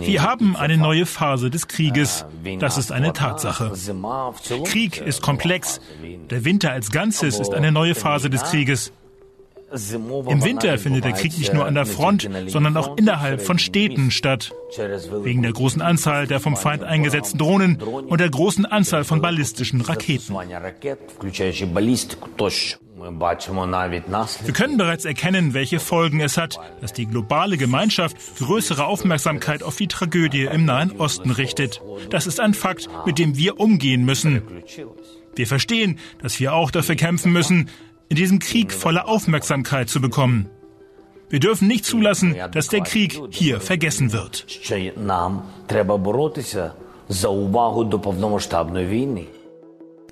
Wir haben eine neue Phase des Krieges. Das ist eine Tatsache. Krieg ist komplex. Der Winter als Ganzes ist eine neue Phase des Krieges. Im Winter findet der Krieg nicht nur an der Front, sondern auch innerhalb von Städten statt. Wegen der großen Anzahl der vom Feind eingesetzten Drohnen und der großen Anzahl von ballistischen Raketen. Wir können bereits erkennen, welche Folgen es hat, dass die globale Gemeinschaft größere Aufmerksamkeit auf die Tragödie im Nahen Osten richtet. Das ist ein Fakt, mit dem wir umgehen müssen. Wir verstehen, dass wir auch dafür kämpfen müssen, in diesem Krieg volle Aufmerksamkeit zu bekommen. Wir dürfen nicht zulassen, dass der Krieg hier vergessen wird.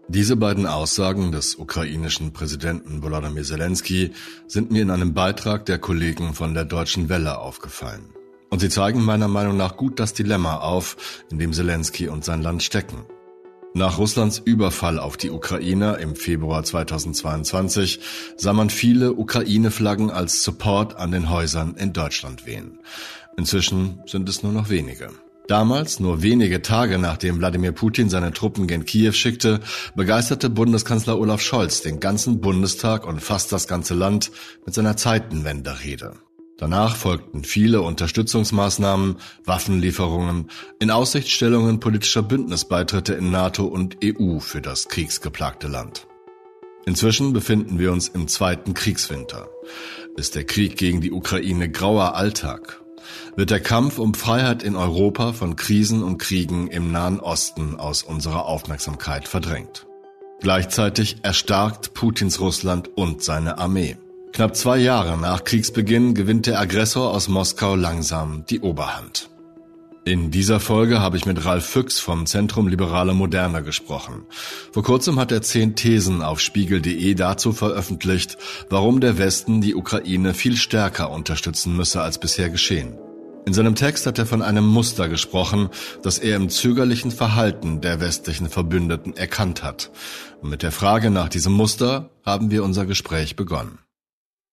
Diese beiden Aussagen des ukrainischen Präsidenten Volodymyr Zelensky sind mir in einem Beitrag der Kollegen von der Deutschen Welle aufgefallen. Und sie zeigen meiner Meinung nach gut das Dilemma auf, in dem Zelensky und sein Land stecken. Nach Russlands Überfall auf die Ukraine im Februar 2022 sah man viele Ukraine-Flaggen als Support an den Häusern in Deutschland wehen. Inzwischen sind es nur noch wenige. Damals, nur wenige Tage nachdem Wladimir Putin seine Truppen gen Kiew schickte, begeisterte Bundeskanzler Olaf Scholz den ganzen Bundestag und fast das ganze Land mit seiner Zeitenwende-Rede. Danach folgten viele Unterstützungsmaßnahmen, Waffenlieferungen, in Aussichtstellungen politischer Bündnisbeitritte in NATO und EU für das kriegsgeplagte Land. Inzwischen befinden wir uns im zweiten Kriegswinter. Ist der Krieg gegen die Ukraine grauer Alltag? Wird der Kampf um Freiheit in Europa von Krisen und Kriegen im Nahen Osten aus unserer Aufmerksamkeit verdrängt? Gleichzeitig erstarkt Putins Russland und seine Armee. Knapp zwei Jahre nach Kriegsbeginn gewinnt der Aggressor aus Moskau langsam die Oberhand. In dieser Folge habe ich mit Ralf Füchs vom Zentrum Liberale Moderne gesprochen. Vor kurzem hat er zehn Thesen auf spiegel.de dazu veröffentlicht, warum der Westen die Ukraine viel stärker unterstützen müsse als bisher geschehen. In seinem Text hat er von einem Muster gesprochen, das er im zögerlichen Verhalten der westlichen Verbündeten erkannt hat. Und mit der Frage nach diesem Muster haben wir unser Gespräch begonnen.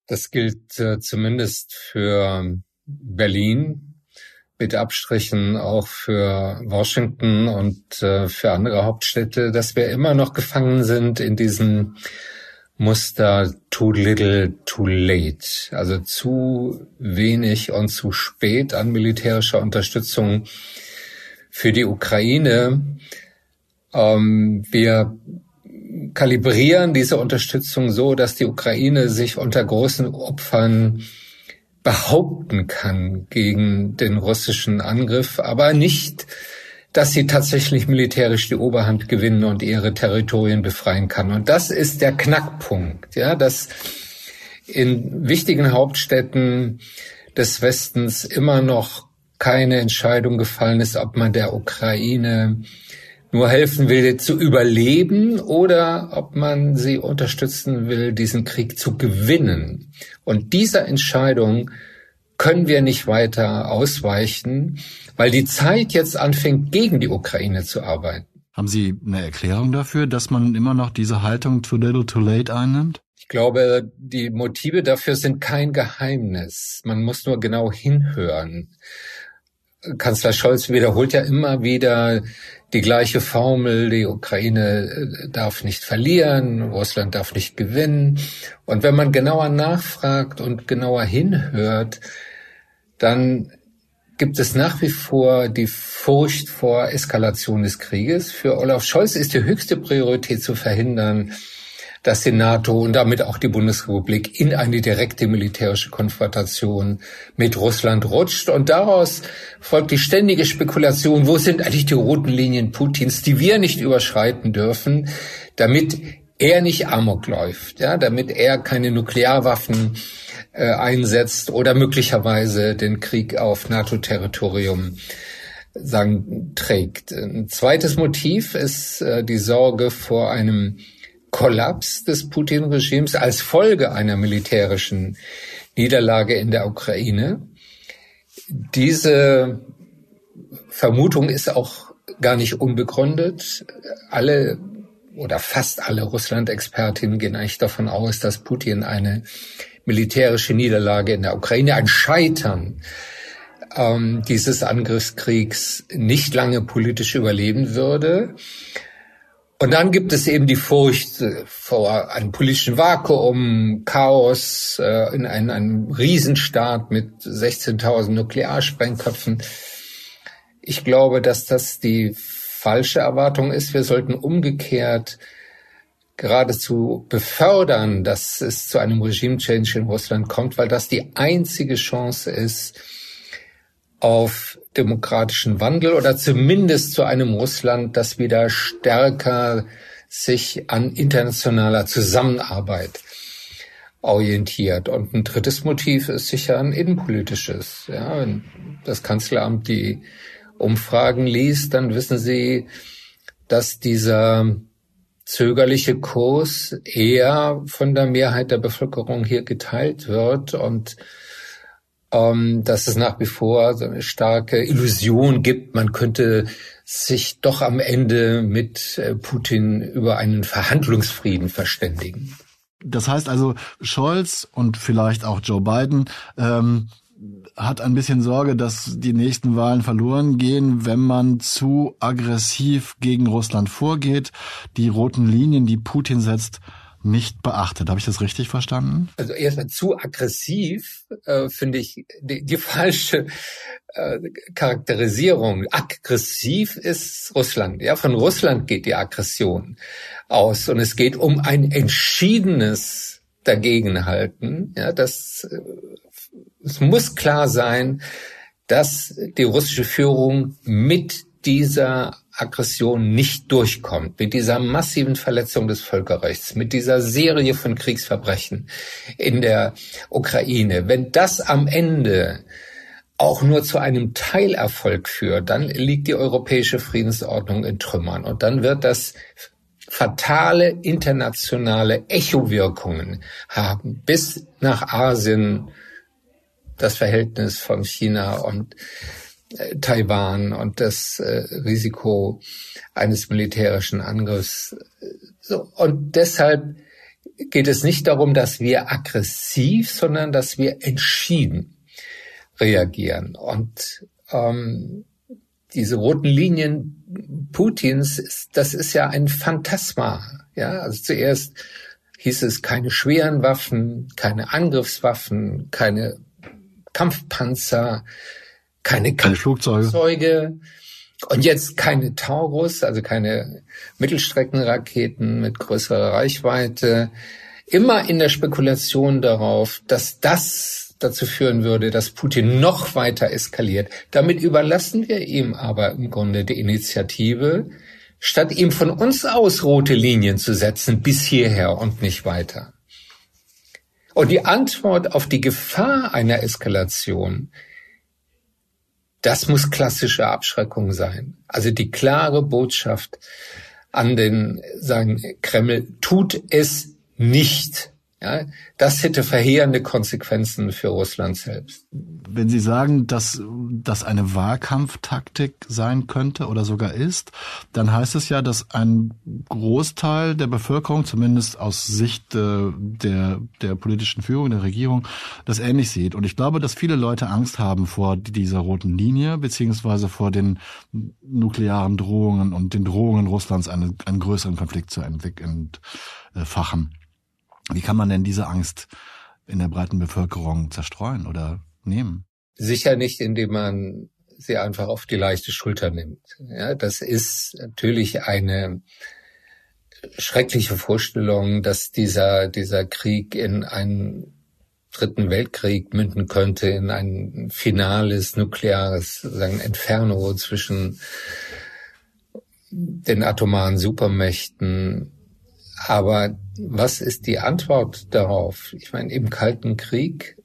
Das gilt äh, zumindest für Berlin, mit Abstrichen auch für Washington und äh, für andere Hauptstädte, dass wir immer noch gefangen sind in diesem Muster too little, too late. Also zu wenig und zu spät an militärischer Unterstützung für die Ukraine. Ähm, wir kalibrieren diese Unterstützung so, dass die Ukraine sich unter großen Opfern behaupten kann gegen den russischen Angriff, aber nicht, dass sie tatsächlich militärisch die Oberhand gewinnen und ihre Territorien befreien kann. Und das ist der Knackpunkt, ja, dass in wichtigen Hauptstädten des Westens immer noch keine Entscheidung gefallen ist, ob man der Ukraine nur helfen will, zu überleben oder ob man sie unterstützen will, diesen Krieg zu gewinnen. Und dieser Entscheidung können wir nicht weiter ausweichen, weil die Zeit jetzt anfängt, gegen die Ukraine zu arbeiten. Haben Sie eine Erklärung dafür, dass man immer noch diese Haltung too little too late einnimmt? Ich glaube, die Motive dafür sind kein Geheimnis. Man muss nur genau hinhören. Kanzler Scholz wiederholt ja immer wieder die gleiche Formel, die Ukraine äh, darf nicht verlieren, Russland darf nicht gewinnen. Und wenn man genauer nachfragt und genauer hinhört, dann gibt es nach wie vor die Furcht vor Eskalation des Krieges. Für Olaf Scholz ist die höchste Priorität zu verhindern, dass die NATO und damit auch die Bundesrepublik in eine direkte militärische Konfrontation mit Russland rutscht. Und daraus folgt die ständige Spekulation, wo sind eigentlich die roten Linien Putins, die wir nicht überschreiten dürfen, damit er nicht Amok läuft, ja, damit er keine Nuklearwaffen äh, einsetzt oder möglicherweise den Krieg auf NATO-Territorium sagen, trägt. Ein zweites Motiv ist äh, die Sorge vor einem Kollaps des Putin-Regimes als Folge einer militärischen Niederlage in der Ukraine. Diese Vermutung ist auch gar nicht unbegründet. Alle oder fast alle Russland-Expertinnen gehen eigentlich davon aus, dass Putin eine militärische Niederlage in der Ukraine, ein Scheitern ähm, dieses Angriffskriegs nicht lange politisch überleben würde. Und dann gibt es eben die Furcht äh, vor einem politischen Vakuum, Chaos äh, in einem, einem Riesenstaat mit 16.000 Nuklearsprengköpfen. Ich glaube, dass das die falsche Erwartung ist. Wir sollten umgekehrt geradezu befördern, dass es zu einem Regime-Change in Russland kommt, weil das die einzige Chance ist auf demokratischen Wandel oder zumindest zu einem Russland, das wieder stärker sich an internationaler Zusammenarbeit orientiert. Und ein drittes Motiv ist sicher ein innenpolitisches. Ja, wenn das Kanzleramt die Umfragen liest, dann wissen Sie, dass dieser zögerliche Kurs eher von der Mehrheit der Bevölkerung hier geteilt wird und dass es nach wie vor so eine starke Illusion gibt, man könnte sich doch am Ende mit äh, Putin über einen Verhandlungsfrieden verständigen. Das heißt also, Scholz und vielleicht auch Joe Biden ähm, hat ein bisschen Sorge, dass die nächsten Wahlen verloren gehen, wenn man zu aggressiv gegen Russland vorgeht, die roten Linien, die Putin setzt, nicht beachtet. Habe ich das richtig verstanden? Also erstmal zu aggressiv äh, finde ich die, die falsche äh, Charakterisierung. Aggressiv ist Russland. Ja, von Russland geht die Aggression aus und es geht um ein entschiedenes Dagegenhalten. Ja, das äh, es muss klar sein, dass die russische Führung mit dieser Aggression nicht durchkommt, mit dieser massiven Verletzung des Völkerrechts, mit dieser Serie von Kriegsverbrechen in der Ukraine, wenn das am Ende auch nur zu einem Teilerfolg führt, dann liegt die europäische Friedensordnung in Trümmern und dann wird das fatale internationale Echowirkungen haben bis nach Asien, das Verhältnis von China und Taiwan und das äh, Risiko eines militärischen Angriffs. So, und deshalb geht es nicht darum, dass wir aggressiv, sondern dass wir entschieden reagieren. Und ähm, diese roten Linien Putins, das ist ja ein Phantasma. Ja, also zuerst hieß es keine schweren Waffen, keine Angriffswaffen, keine Kampfpanzer, keine, keine Flugzeuge. Und jetzt keine Taurus, also keine Mittelstreckenraketen mit größerer Reichweite. Immer in der Spekulation darauf, dass das dazu führen würde, dass Putin noch weiter eskaliert. Damit überlassen wir ihm aber im Grunde die Initiative, statt ihm von uns aus rote Linien zu setzen bis hierher und nicht weiter. Und die Antwort auf die Gefahr einer Eskalation das muss klassische Abschreckung sein. Also die klare Botschaft an den sagen Kreml tut es nicht. Ja, das hätte verheerende Konsequenzen für Russland selbst. Wenn Sie sagen, dass das eine Wahlkampftaktik sein könnte oder sogar ist, dann heißt es ja, dass ein Großteil der Bevölkerung, zumindest aus Sicht äh, der, der politischen Führung, der Regierung, das ähnlich sieht. Und ich glaube, dass viele Leute Angst haben vor dieser roten Linie, beziehungsweise vor den nuklearen Drohungen und den Drohungen Russlands, einen, einen größeren Konflikt zu entwickeln, entfachen. Wie kann man denn diese Angst in der breiten Bevölkerung zerstreuen oder nehmen? Sicher nicht, indem man sie einfach auf die leichte Schulter nimmt. Ja, das ist natürlich eine schreckliche Vorstellung, dass dieser, dieser Krieg in einen dritten Weltkrieg münden könnte, in ein finales nukleares sagen, Inferno zwischen den atomaren Supermächten aber was ist die Antwort darauf? Ich meine, im Kalten Krieg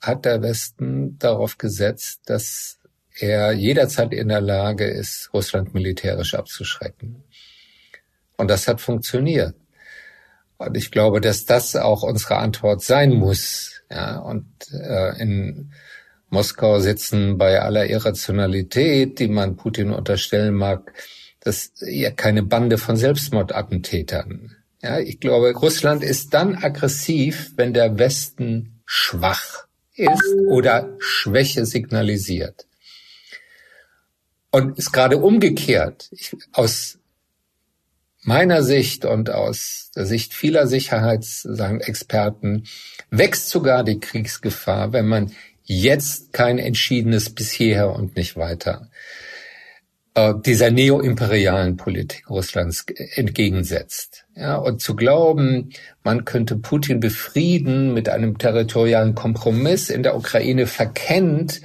hat der Westen darauf gesetzt, dass er jederzeit in der Lage ist, Russland militärisch abzuschrecken. Und das hat funktioniert. Und ich glaube, dass das auch unsere Antwort sein muss. Ja, und äh, in Moskau sitzen bei aller Irrationalität, die man Putin unterstellen mag, das ja keine Bande von Selbstmordattentätern. Ja, ich glaube, Russland ist dann aggressiv, wenn der Westen schwach ist oder Schwäche signalisiert. Und ist gerade umgekehrt. Ich, aus meiner Sicht und aus der Sicht vieler Sicherheitsexperten wächst sogar die Kriegsgefahr, wenn man jetzt kein entschiedenes bis hierher und nicht weiter dieser neoimperialen Politik Russlands entgegensetzt. Ja, und zu glauben, man könnte Putin befrieden mit einem territorialen Kompromiss in der Ukraine verkennt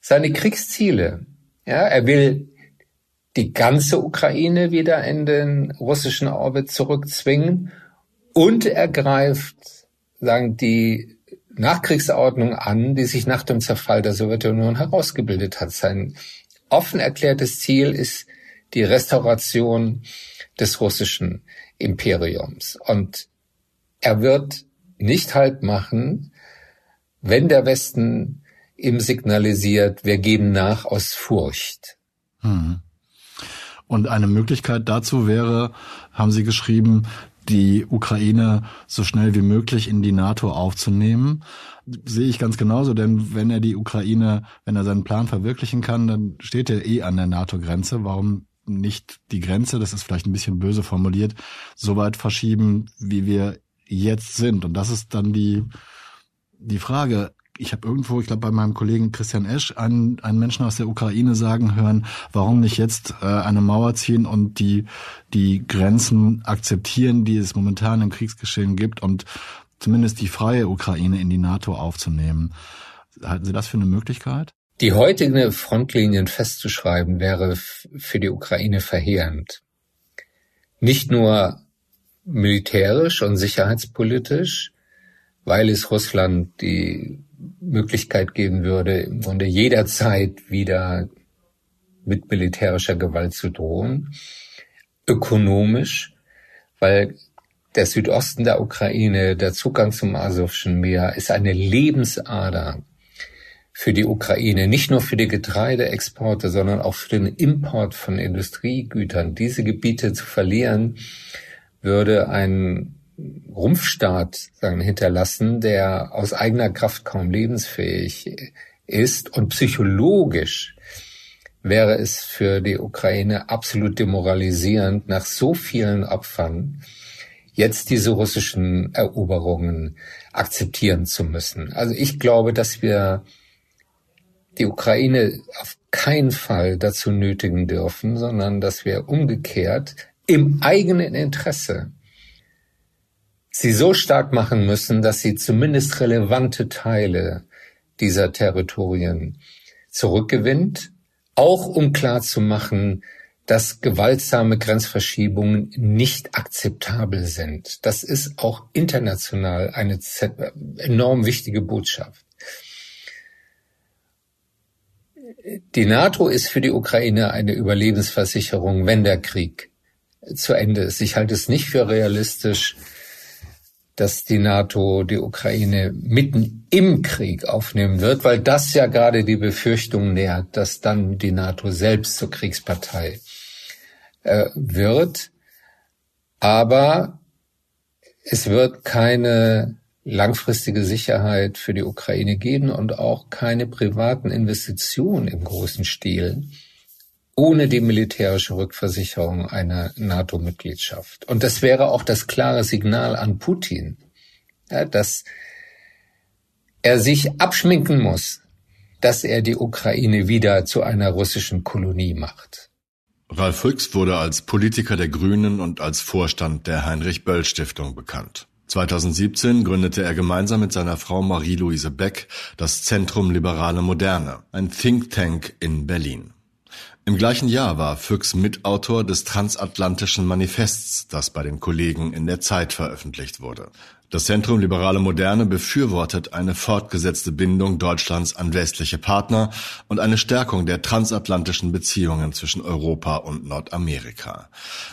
seine Kriegsziele. Ja, er will die ganze Ukraine wieder in den russischen Orbit zurückzwingen und er greift, sagen die Nachkriegsordnung an, die sich nach dem Zerfall der Sowjetunion herausgebildet hat. Sein offen erklärtes Ziel ist die Restauration des russischen Imperiums. Und er wird nicht halt machen, wenn der Westen ihm signalisiert, wir geben nach aus Furcht. Hm. Und eine Möglichkeit dazu wäre, haben Sie geschrieben, die Ukraine so schnell wie möglich in die NATO aufzunehmen. Sehe ich ganz genauso, denn wenn er die Ukraine, wenn er seinen Plan verwirklichen kann, dann steht er eh an der NATO-Grenze. Warum nicht die Grenze, das ist vielleicht ein bisschen böse formuliert, so weit verschieben, wie wir jetzt sind? Und das ist dann die, die Frage, ich habe irgendwo, ich glaube bei meinem Kollegen Christian Esch, einen, einen Menschen aus der Ukraine sagen hören, warum nicht jetzt äh, eine Mauer ziehen und die, die Grenzen akzeptieren, die es momentan im Kriegsgeschehen gibt und zumindest die freie Ukraine in die NATO aufzunehmen. Halten Sie das für eine Möglichkeit? Die heutige Frontlinien festzuschreiben wäre für die Ukraine verheerend. Nicht nur militärisch und sicherheitspolitisch, weil es Russland die Möglichkeit geben würde, im Grunde jederzeit wieder mit militärischer Gewalt zu drohen. Ökonomisch, weil der Südosten der Ukraine, der Zugang zum Asowschen Meer, ist eine Lebensader für die Ukraine, nicht nur für die Getreideexporte, sondern auch für den Import von Industriegütern. Diese Gebiete zu verlieren, würde ein Rumpfstaat sagen, hinterlassen, der aus eigener Kraft kaum lebensfähig ist und psychologisch wäre es für die Ukraine absolut demoralisierend, nach so vielen Opfern jetzt diese russischen Eroberungen akzeptieren zu müssen. Also ich glaube, dass wir die Ukraine auf keinen Fall dazu nötigen dürfen, sondern dass wir umgekehrt im eigenen Interesse sie so stark machen müssen, dass sie zumindest relevante Teile dieser Territorien zurückgewinnt, auch um klarzumachen, dass gewaltsame Grenzverschiebungen nicht akzeptabel sind. Das ist auch international eine enorm wichtige Botschaft. Die NATO ist für die Ukraine eine Überlebensversicherung, wenn der Krieg zu Ende ist. Ich halte es nicht für realistisch, dass die NATO die Ukraine mitten im Krieg aufnehmen wird, weil das ja gerade die Befürchtung nährt, dass dann die NATO selbst zur Kriegspartei äh, wird. Aber es wird keine langfristige Sicherheit für die Ukraine geben und auch keine privaten Investitionen im großen Stil ohne die militärische Rückversicherung einer NATO-Mitgliedschaft. Und das wäre auch das klare Signal an Putin, ja, dass er sich abschminken muss, dass er die Ukraine wieder zu einer russischen Kolonie macht. Ralf Rüx wurde als Politiker der Grünen und als Vorstand der Heinrich Böll Stiftung bekannt. 2017 gründete er gemeinsam mit seiner Frau Marie-Louise Beck das Zentrum Liberale Moderne, ein Think Tank in Berlin. Im gleichen Jahr war Füchs Mitautor des Transatlantischen Manifests, das bei den Kollegen in der Zeit veröffentlicht wurde. Das Zentrum Liberale Moderne befürwortet eine fortgesetzte Bindung Deutschlands an westliche Partner und eine Stärkung der transatlantischen Beziehungen zwischen Europa und Nordamerika.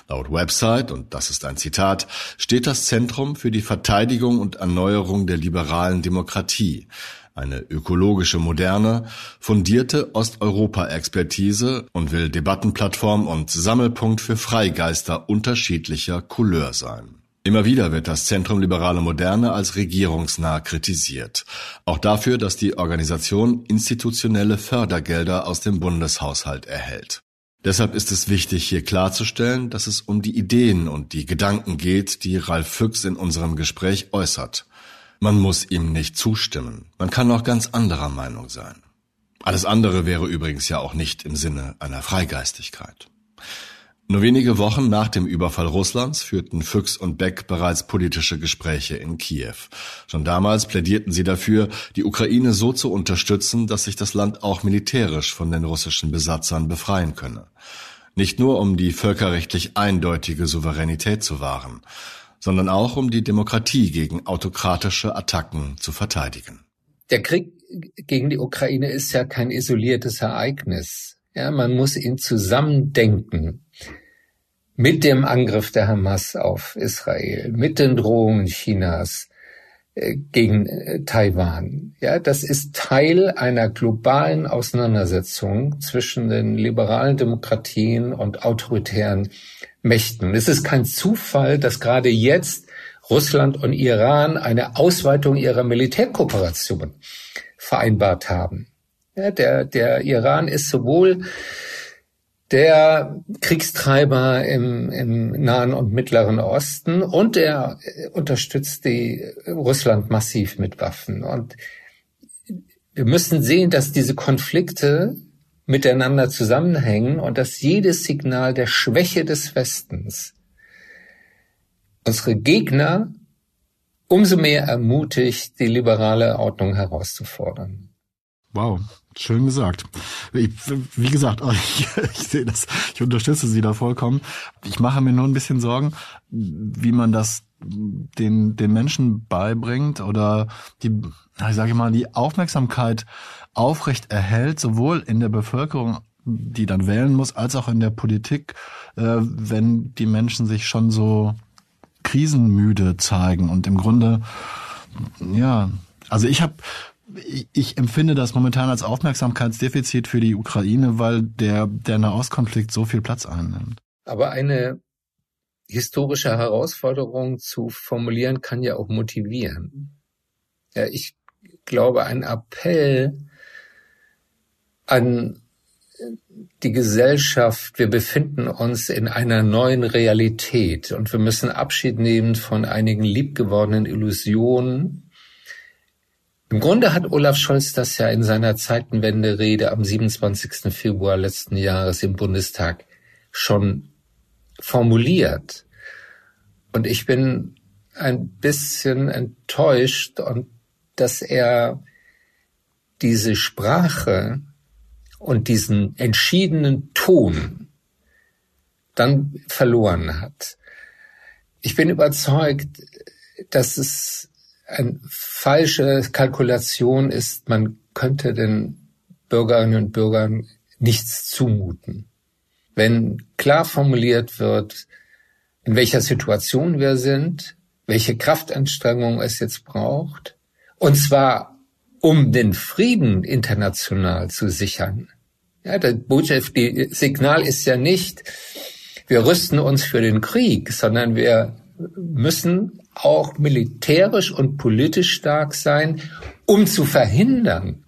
Laut Website, und das ist ein Zitat, steht das Zentrum für die Verteidigung und Erneuerung der liberalen Demokratie eine ökologische Moderne, fundierte Osteuropa-Expertise und will Debattenplattform und Sammelpunkt für Freigeister unterschiedlicher Couleur sein. Immer wieder wird das Zentrum Liberale Moderne als regierungsnah kritisiert. Auch dafür, dass die Organisation institutionelle Fördergelder aus dem Bundeshaushalt erhält. Deshalb ist es wichtig, hier klarzustellen, dass es um die Ideen und die Gedanken geht, die Ralf Füchs in unserem Gespräch äußert. Man muss ihm nicht zustimmen. Man kann auch ganz anderer Meinung sein. Alles andere wäre übrigens ja auch nicht im Sinne einer Freigeistigkeit. Nur wenige Wochen nach dem Überfall Russlands führten Füchs und Beck bereits politische Gespräche in Kiew. Schon damals plädierten sie dafür, die Ukraine so zu unterstützen, dass sich das Land auch militärisch von den russischen Besatzern befreien könne. Nicht nur um die völkerrechtlich eindeutige Souveränität zu wahren, sondern auch um die Demokratie gegen autokratische Attacken zu verteidigen. Der Krieg gegen die Ukraine ist ja kein isoliertes Ereignis. Ja, man muss ihn zusammendenken mit dem Angriff der Hamas auf Israel, mit den Drohungen Chinas äh, gegen äh, Taiwan. Ja, das ist Teil einer globalen Auseinandersetzung zwischen den liberalen Demokratien und autoritären Mächten. Es ist kein Zufall, dass gerade jetzt Russland und Iran eine Ausweitung ihrer Militärkooperation vereinbart haben. Ja, der, der Iran ist sowohl der Kriegstreiber im, im Nahen und Mittleren Osten und er unterstützt die Russland massiv mit Waffen. Und wir müssen sehen, dass diese Konflikte miteinander zusammenhängen und dass jedes Signal der Schwäche des Westens unsere Gegner umso mehr ermutigt, die liberale Ordnung herauszufordern. Wow, schön gesagt. Ich, wie gesagt, ich, ich sehe das, ich unterstütze Sie da vollkommen. Ich mache mir nur ein bisschen Sorgen, wie man das den, den Menschen beibringt oder die, ich sage mal, die Aufmerksamkeit aufrecht erhält, sowohl in der Bevölkerung, die dann wählen muss, als auch in der Politik, äh, wenn die Menschen sich schon so krisenmüde zeigen und im Grunde, ja, also ich habe ich empfinde das momentan als Aufmerksamkeitsdefizit für die Ukraine, weil der, der Nahostkonflikt so viel Platz einnimmt. Aber eine historische Herausforderung zu formulieren kann ja auch motivieren. Ja, ich glaube, ein Appell an die Gesellschaft, wir befinden uns in einer neuen Realität und wir müssen Abschied nehmen von einigen liebgewordenen Illusionen, im Grunde hat Olaf Scholz das ja in seiner Zeitenwende-Rede am 27. Februar letzten Jahres im Bundestag schon formuliert. Und ich bin ein bisschen enttäuscht und dass er diese Sprache und diesen entschiedenen Ton dann verloren hat. Ich bin überzeugt, dass es eine falsche Kalkulation ist, man könnte den Bürgerinnen und Bürgern nichts zumuten. Wenn klar formuliert wird, in welcher Situation wir sind, welche Kraftanstrengung es jetzt braucht, und zwar um den Frieden international zu sichern. Ja, das Botschaft, die Signal ist ja nicht, wir rüsten uns für den Krieg, sondern wir müssen auch militärisch und politisch stark sein, um zu verhindern,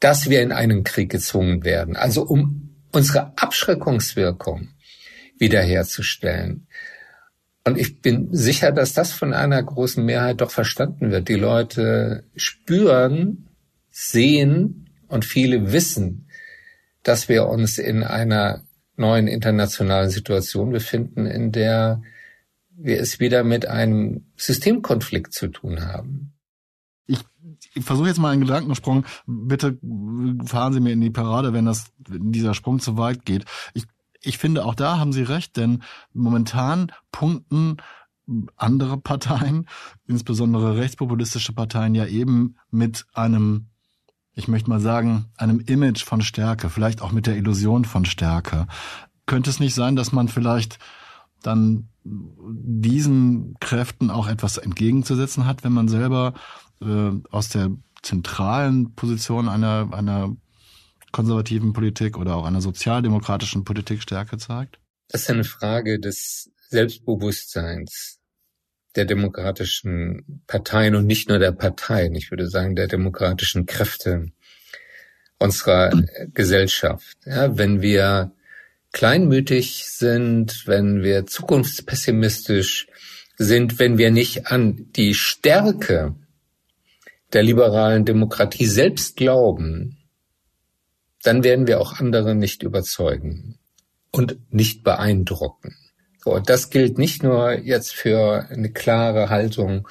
dass wir in einen Krieg gezwungen werden. Also um unsere Abschreckungswirkung wiederherzustellen. Und ich bin sicher, dass das von einer großen Mehrheit doch verstanden wird. Die Leute spüren, sehen und viele wissen, dass wir uns in einer neuen internationalen Situation befinden, in der wir es wieder mit einem Systemkonflikt zu tun haben. Ich, ich versuche jetzt mal einen Gedankensprung. Bitte fahren Sie mir in die Parade, wenn das wenn dieser Sprung zu weit geht. Ich, ich finde, auch da haben Sie recht, denn momentan punkten andere Parteien, insbesondere rechtspopulistische Parteien, ja eben mit einem, ich möchte mal sagen, einem Image von Stärke, vielleicht auch mit der Illusion von Stärke. Könnte es nicht sein, dass man vielleicht dann diesen Kräften auch etwas entgegenzusetzen hat, wenn man selber äh, aus der zentralen Position einer, einer konservativen Politik oder auch einer sozialdemokratischen Politik Stärke zeigt? Das ist eine Frage des Selbstbewusstseins der demokratischen Parteien und nicht nur der Parteien, ich würde sagen der demokratischen Kräfte unserer Gesellschaft. Ja, wenn wir kleinmütig sind, wenn wir zukunftspessimistisch sind, wenn wir nicht an die Stärke der liberalen Demokratie selbst glauben, dann werden wir auch andere nicht überzeugen und nicht beeindrucken. So, das gilt nicht nur jetzt für eine klare Haltung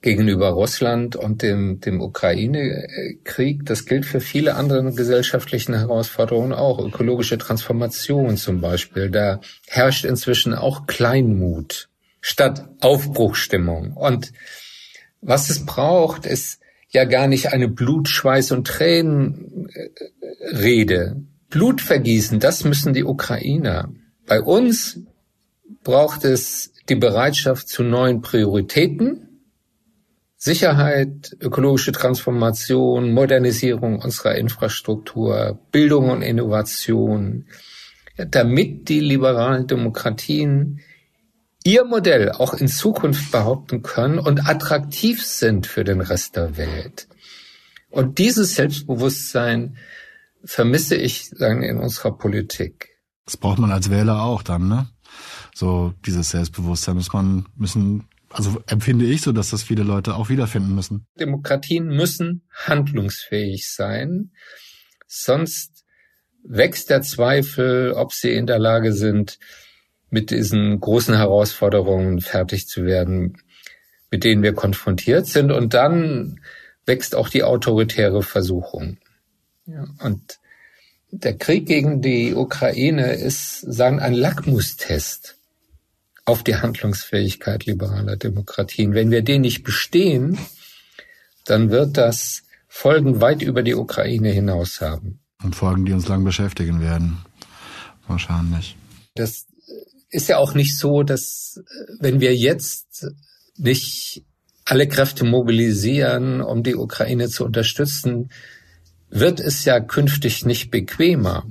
gegenüber Russland und dem, dem Ukraine-Krieg. Das gilt für viele andere gesellschaftlichen Herausforderungen auch. Ökologische Transformation zum Beispiel. Da herrscht inzwischen auch Kleinmut statt Aufbruchstimmung. Und was es braucht, ist ja gar nicht eine Blut, Schweiß und Tränenrede. Blutvergießen, das müssen die Ukrainer. Bei uns braucht es die Bereitschaft zu neuen Prioritäten, Sicherheit, ökologische Transformation, Modernisierung unserer Infrastruktur, Bildung und Innovation, damit die liberalen Demokratien ihr Modell auch in Zukunft behaupten können und attraktiv sind für den Rest der Welt. Und dieses Selbstbewusstsein vermisse ich sagen, in unserer Politik. Das braucht man als Wähler auch dann, ne? So dieses Selbstbewusstsein muss man müssen also empfinde ich so, dass das viele Leute auch wiederfinden müssen. Demokratien müssen handlungsfähig sein, sonst wächst der Zweifel, ob sie in der Lage sind, mit diesen großen Herausforderungen fertig zu werden, mit denen wir konfrontiert sind. Und dann wächst auch die autoritäre Versuchung. Ja, und der Krieg gegen die Ukraine ist, sagen, ein Lackmustest auf die Handlungsfähigkeit liberaler Demokratien. Wenn wir den nicht bestehen, dann wird das Folgen weit über die Ukraine hinaus haben. Und Folgen, die uns lang beschäftigen werden. Wahrscheinlich. Das ist ja auch nicht so, dass wenn wir jetzt nicht alle Kräfte mobilisieren, um die Ukraine zu unterstützen, wird es ja künftig nicht bequemer.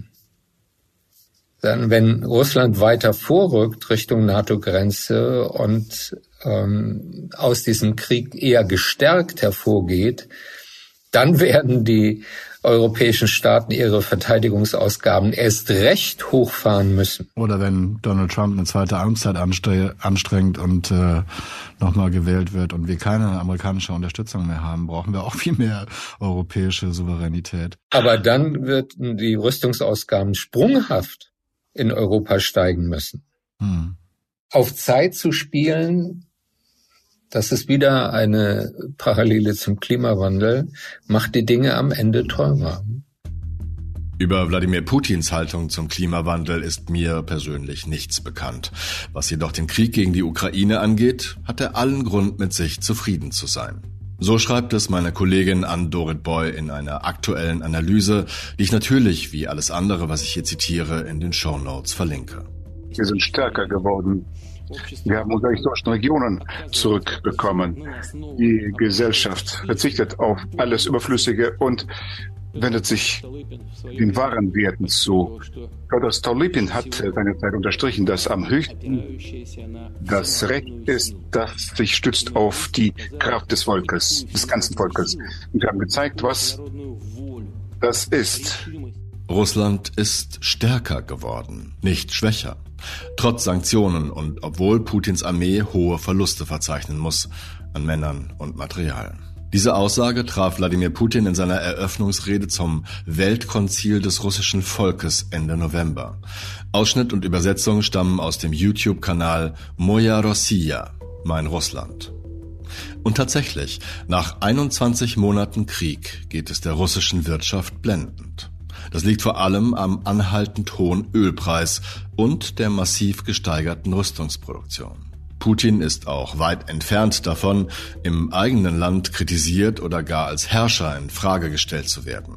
Dann, wenn Russland weiter vorrückt Richtung NATO-Grenze und ähm, aus diesem Krieg eher gestärkt hervorgeht, dann werden die europäischen Staaten ihre Verteidigungsausgaben erst recht hochfahren müssen. Oder wenn Donald Trump eine zweite Amtszeit anstrengt und äh, nochmal gewählt wird und wir keine amerikanische Unterstützung mehr haben, brauchen wir auch viel mehr europäische Souveränität. Aber dann wird die Rüstungsausgaben sprunghaft in Europa steigen müssen. Hm. Auf Zeit zu spielen, das ist wieder eine Parallele zum Klimawandel, macht die Dinge am Ende teurer. Über Wladimir Putins Haltung zum Klimawandel ist mir persönlich nichts bekannt. Was jedoch den Krieg gegen die Ukraine angeht, hat er allen Grund, mit sich zufrieden zu sein. So schreibt es meine Kollegin Ann-Dorit Boy in einer aktuellen Analyse, die ich natürlich, wie alles andere, was ich hier zitiere, in den Show Notes verlinke. Wir sind stärker geworden. Wir haben unsere historischen Regionen zurückbekommen. Die Gesellschaft verzichtet auf alles Überflüssige und wendet sich den wahren Werten zu. Piotr Stolypin hat seinerzeit unterstrichen, dass am höchsten das Recht ist, das sich stützt auf die Kraft des Volkes, des ganzen Volkes. Und wir haben gezeigt, was das ist. Russland ist stärker geworden, nicht schwächer. Trotz Sanktionen und obwohl Putins Armee hohe Verluste verzeichnen muss an Männern und Material. Diese Aussage traf Wladimir Putin in seiner Eröffnungsrede zum Weltkonzil des russischen Volkes Ende November. Ausschnitt und Übersetzung stammen aus dem YouTube-Kanal Moja Rossiya, mein Russland. Und tatsächlich, nach 21 Monaten Krieg geht es der russischen Wirtschaft blendend. Das liegt vor allem am anhaltend hohen Ölpreis und der massiv gesteigerten Rüstungsproduktion. Putin ist auch weit entfernt davon, im eigenen Land kritisiert oder gar als Herrscher in Frage gestellt zu werden.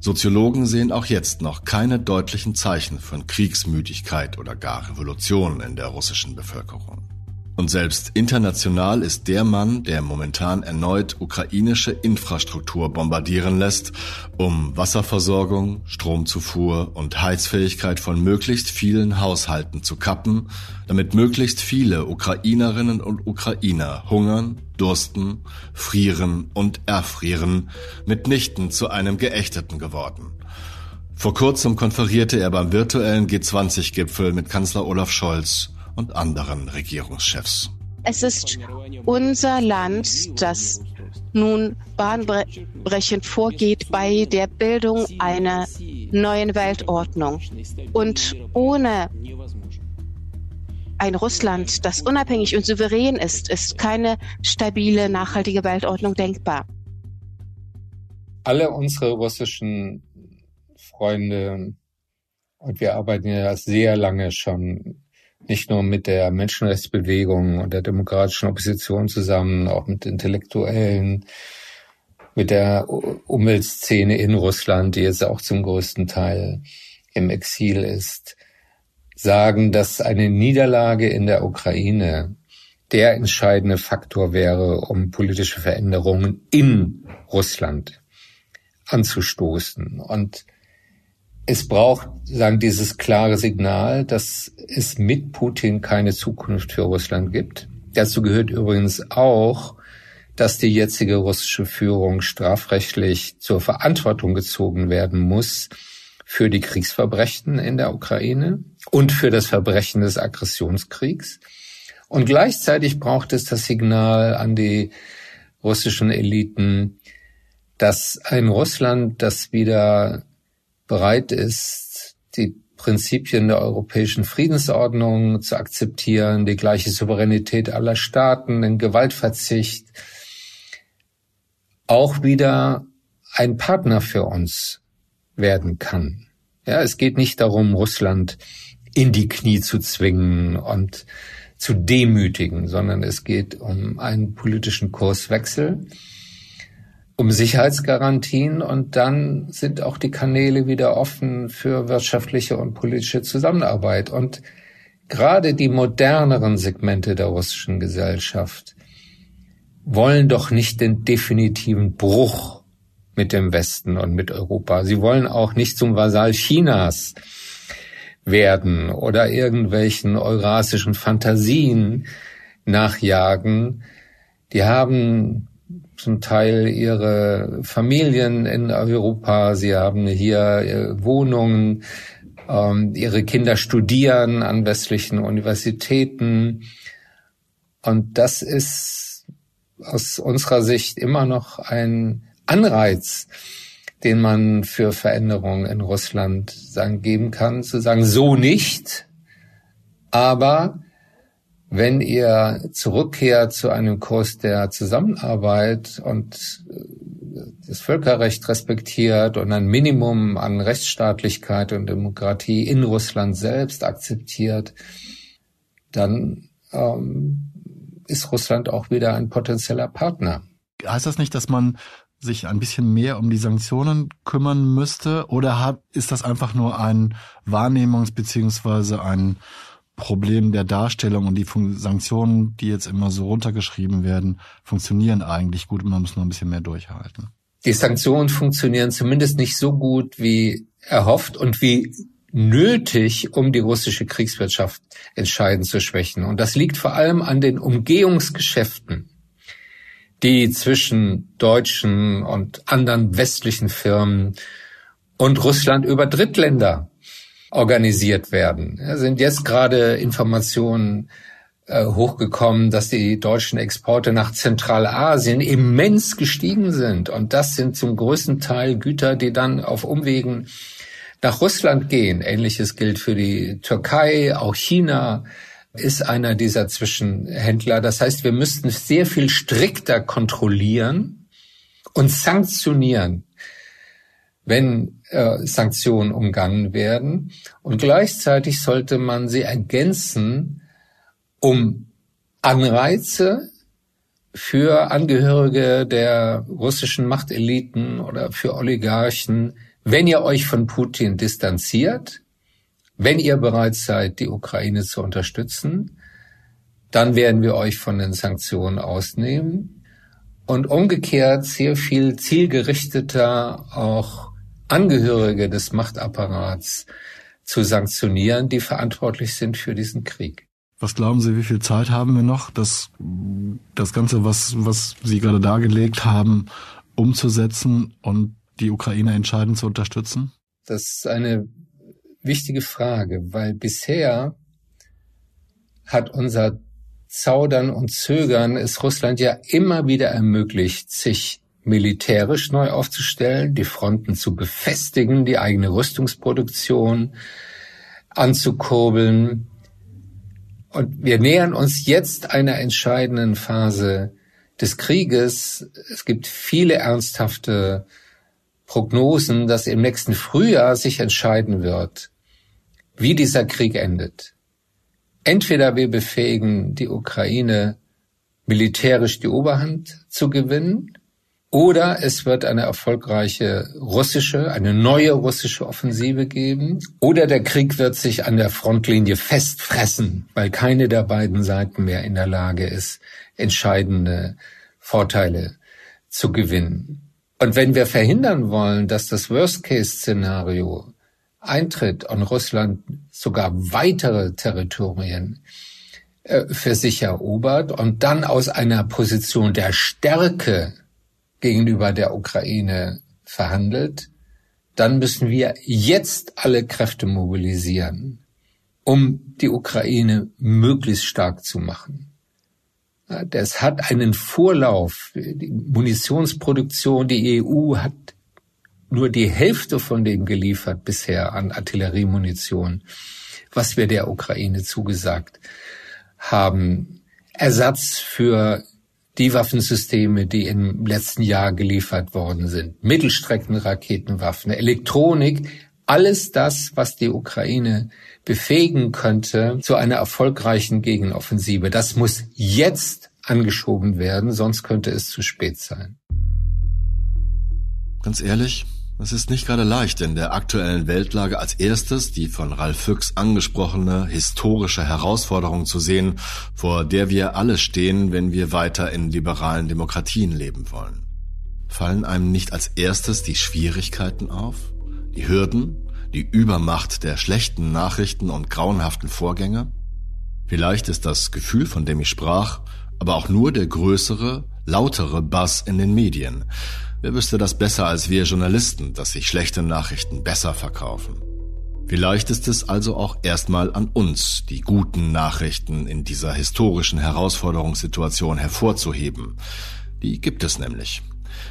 Soziologen sehen auch jetzt noch keine deutlichen Zeichen von Kriegsmüdigkeit oder gar Revolution in der russischen Bevölkerung. Und selbst international ist der Mann, der momentan erneut ukrainische Infrastruktur bombardieren lässt, um Wasserversorgung, Stromzufuhr und Heizfähigkeit von möglichst vielen Haushalten zu kappen, damit möglichst viele Ukrainerinnen und Ukrainer hungern, dursten, frieren und erfrieren, mitnichten zu einem Geächteten geworden. Vor kurzem konferierte er beim virtuellen G20-Gipfel mit Kanzler Olaf Scholz und anderen Regierungschefs. Es ist unser Land, das nun bahnbrechend vorgeht bei der Bildung einer neuen Weltordnung. Und ohne ein Russland, das unabhängig und souverän ist, ist keine stabile, nachhaltige Weltordnung denkbar. Alle unsere russischen Freunde, und wir arbeiten ja sehr lange schon nicht nur mit der Menschenrechtsbewegung und der demokratischen Opposition zusammen, auch mit Intellektuellen, mit der Umweltszene in Russland, die jetzt auch zum größten Teil im Exil ist, sagen, dass eine Niederlage in der Ukraine der entscheidende Faktor wäre, um politische Veränderungen in Russland anzustoßen. Und es braucht sagen dieses klare Signal, dass es mit Putin keine Zukunft für Russland gibt. Dazu gehört übrigens auch, dass die jetzige russische Führung strafrechtlich zur Verantwortung gezogen werden muss für die Kriegsverbrechen in der Ukraine und für das Verbrechen des Aggressionskriegs. Und gleichzeitig braucht es das Signal an die russischen Eliten, dass ein Russland, das wieder bereit ist, die Prinzipien der europäischen Friedensordnung zu akzeptieren, die gleiche Souveränität aller Staaten, den Gewaltverzicht, auch wieder ein Partner für uns werden kann. Ja, es geht nicht darum, Russland in die Knie zu zwingen und zu demütigen, sondern es geht um einen politischen Kurswechsel um Sicherheitsgarantien und dann sind auch die Kanäle wieder offen für wirtschaftliche und politische Zusammenarbeit. Und gerade die moderneren Segmente der russischen Gesellschaft wollen doch nicht den definitiven Bruch mit dem Westen und mit Europa. Sie wollen auch nicht zum Vasall Chinas werden oder irgendwelchen eurasischen Fantasien nachjagen. Die haben zum Teil ihre Familien in Europa, sie haben hier äh, Wohnungen, ähm, ihre Kinder studieren an westlichen Universitäten. Und das ist aus unserer Sicht immer noch ein Anreiz, den man für Veränderungen in Russland sagen, geben kann, zu sagen, so nicht, aber wenn ihr zurückkehrt zu einem Kurs der Zusammenarbeit und äh, das Völkerrecht respektiert und ein Minimum an Rechtsstaatlichkeit und Demokratie in Russland selbst akzeptiert, dann ähm, ist Russland auch wieder ein potenzieller Partner. Heißt das nicht, dass man sich ein bisschen mehr um die Sanktionen kümmern müsste? Oder hat, ist das einfach nur ein Wahrnehmungs- beziehungsweise ein Problem der Darstellung und die Sanktionen, die jetzt immer so runtergeschrieben werden, funktionieren eigentlich gut und man muss noch ein bisschen mehr durchhalten. Die Sanktionen funktionieren zumindest nicht so gut wie erhofft und wie nötig, um die russische Kriegswirtschaft entscheidend zu schwächen. Und das liegt vor allem an den Umgehungsgeschäften, die zwischen deutschen und anderen westlichen Firmen und Russland über Drittländer organisiert werden. Es sind jetzt gerade Informationen äh, hochgekommen, dass die deutschen Exporte nach Zentralasien immens gestiegen sind. Und das sind zum größten Teil Güter, die dann auf Umwegen nach Russland gehen. Ähnliches gilt für die Türkei, auch China ist einer dieser Zwischenhändler. Das heißt, wir müssten sehr viel strikter kontrollieren und sanktionieren, wenn äh, Sanktionen umgangen werden. Und gleichzeitig sollte man sie ergänzen um Anreize für Angehörige der russischen Machteliten oder für Oligarchen, wenn ihr euch von Putin distanziert, wenn ihr bereit seid, die Ukraine zu unterstützen, dann werden wir euch von den Sanktionen ausnehmen. Und umgekehrt sehr viel zielgerichteter auch Angehörige des Machtapparats zu sanktionieren, die verantwortlich sind für diesen Krieg. Was glauben Sie, wie viel Zeit haben wir noch, das, das Ganze, was, was Sie gerade dargelegt haben, umzusetzen und die Ukraine entscheidend zu unterstützen? Das ist eine wichtige Frage, weil bisher hat unser Zaudern und Zögern es Russland ja immer wieder ermöglicht, sich militärisch neu aufzustellen, die Fronten zu befestigen, die eigene Rüstungsproduktion anzukurbeln. Und wir nähern uns jetzt einer entscheidenden Phase des Krieges. Es gibt viele ernsthafte Prognosen, dass im nächsten Frühjahr sich entscheiden wird, wie dieser Krieg endet. Entweder wir befähigen die Ukraine militärisch die Oberhand zu gewinnen, oder es wird eine erfolgreiche russische, eine neue russische Offensive geben. Oder der Krieg wird sich an der Frontlinie festfressen, weil keine der beiden Seiten mehr in der Lage ist, entscheidende Vorteile zu gewinnen. Und wenn wir verhindern wollen, dass das Worst-Case-Szenario eintritt und Russland sogar weitere Territorien äh, für sich erobert und dann aus einer Position der Stärke gegenüber der Ukraine verhandelt, dann müssen wir jetzt alle Kräfte mobilisieren, um die Ukraine möglichst stark zu machen. Das hat einen Vorlauf. Die Munitionsproduktion, die EU hat nur die Hälfte von dem geliefert bisher an Artilleriemunition, was wir der Ukraine zugesagt haben. Ersatz für die Waffensysteme, die im letzten Jahr geliefert worden sind, Mittelstreckenraketenwaffen, Elektronik, alles das, was die Ukraine befähigen könnte zu einer erfolgreichen Gegenoffensive. Das muss jetzt angeschoben werden, sonst könnte es zu spät sein. Ganz ehrlich, es ist nicht gerade leicht, in der aktuellen Weltlage als erstes die von Ralf Füchs angesprochene historische Herausforderung zu sehen, vor der wir alle stehen, wenn wir weiter in liberalen Demokratien leben wollen. Fallen einem nicht als erstes die Schwierigkeiten auf, die Hürden, die Übermacht der schlechten Nachrichten und grauenhaften Vorgänge? Vielleicht ist das Gefühl, von dem ich sprach, aber auch nur der größere, lautere Bass in den Medien, Wer wüsste das besser als wir Journalisten, dass sich schlechte Nachrichten besser verkaufen? Vielleicht ist es also auch erstmal an uns, die guten Nachrichten in dieser historischen Herausforderungssituation hervorzuheben. Die gibt es nämlich.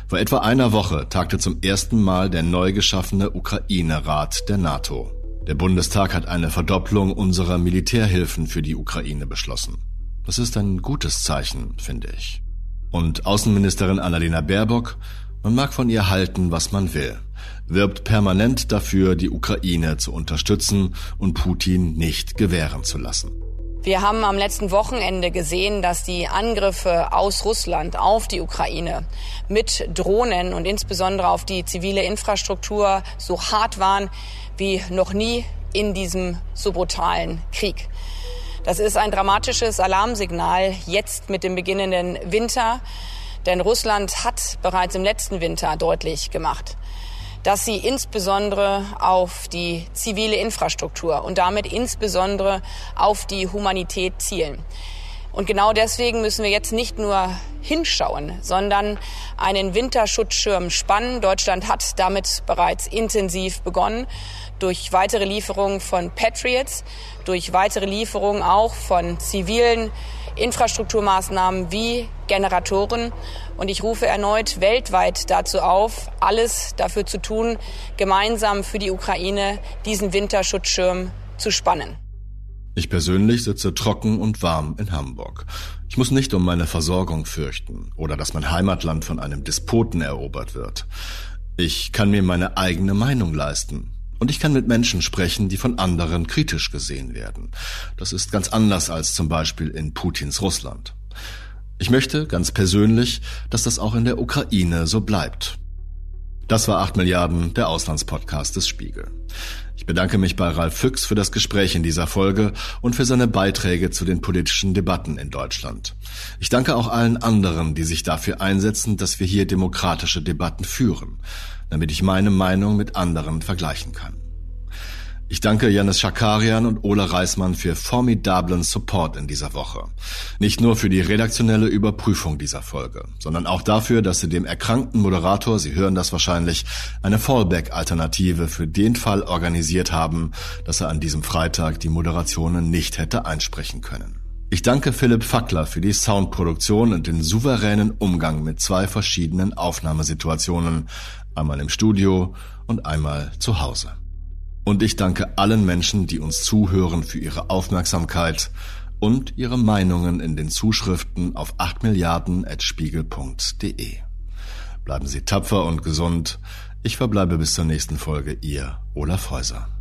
Vor etwa einer Woche tagte zum ersten Mal der neu geschaffene Ukraine-Rat der NATO. Der Bundestag hat eine Verdopplung unserer Militärhilfen für die Ukraine beschlossen. Das ist ein gutes Zeichen, finde ich. Und Außenministerin Annalena Baerbock man mag von ihr halten, was man will, wirbt permanent dafür, die Ukraine zu unterstützen und Putin nicht gewähren zu lassen. Wir haben am letzten Wochenende gesehen, dass die Angriffe aus Russland auf die Ukraine mit Drohnen und insbesondere auf die zivile Infrastruktur so hart waren wie noch nie in diesem so brutalen Krieg. Das ist ein dramatisches Alarmsignal jetzt mit dem beginnenden Winter. Denn Russland hat bereits im letzten Winter deutlich gemacht, dass sie insbesondere auf die zivile Infrastruktur und damit insbesondere auf die Humanität zielen. Und genau deswegen müssen wir jetzt nicht nur hinschauen, sondern einen Winterschutzschirm spannen. Deutschland hat damit bereits intensiv begonnen durch weitere Lieferungen von Patriots, durch weitere Lieferungen auch von zivilen Infrastrukturmaßnahmen wie Generatoren. Und ich rufe erneut weltweit dazu auf, alles dafür zu tun, gemeinsam für die Ukraine diesen Winterschutzschirm zu spannen. Ich persönlich sitze trocken und warm in Hamburg. Ich muss nicht um meine Versorgung fürchten oder dass mein Heimatland von einem Despoten erobert wird. Ich kann mir meine eigene Meinung leisten. Und ich kann mit Menschen sprechen, die von anderen kritisch gesehen werden. Das ist ganz anders als zum Beispiel in Putins Russland. Ich möchte ganz persönlich, dass das auch in der Ukraine so bleibt. Das war 8 Milliarden, der Auslandspodcast des Spiegel. Ich bedanke mich bei Ralf Füchs für das Gespräch in dieser Folge und für seine Beiträge zu den politischen Debatten in Deutschland. Ich danke auch allen anderen, die sich dafür einsetzen, dass wir hier demokratische Debatten führen, damit ich meine Meinung mit anderen vergleichen kann. Ich danke Janis Schakarian und Ole Reismann für formidablen Support in dieser Woche. Nicht nur für die redaktionelle Überprüfung dieser Folge, sondern auch dafür, dass sie dem erkrankten Moderator, Sie hören das wahrscheinlich, eine Fallback-Alternative für den Fall organisiert haben, dass er an diesem Freitag die Moderationen nicht hätte einsprechen können. Ich danke Philipp Fackler für die Soundproduktion und den souveränen Umgang mit zwei verschiedenen Aufnahmesituationen, einmal im Studio und einmal zu Hause. Und ich danke allen Menschen, die uns zuhören, für ihre Aufmerksamkeit und ihre Meinungen in den Zuschriften auf 8milliarden.spiegel.de. Bleiben Sie tapfer und gesund. Ich verbleibe bis zur nächsten Folge. Ihr Olaf Häuser.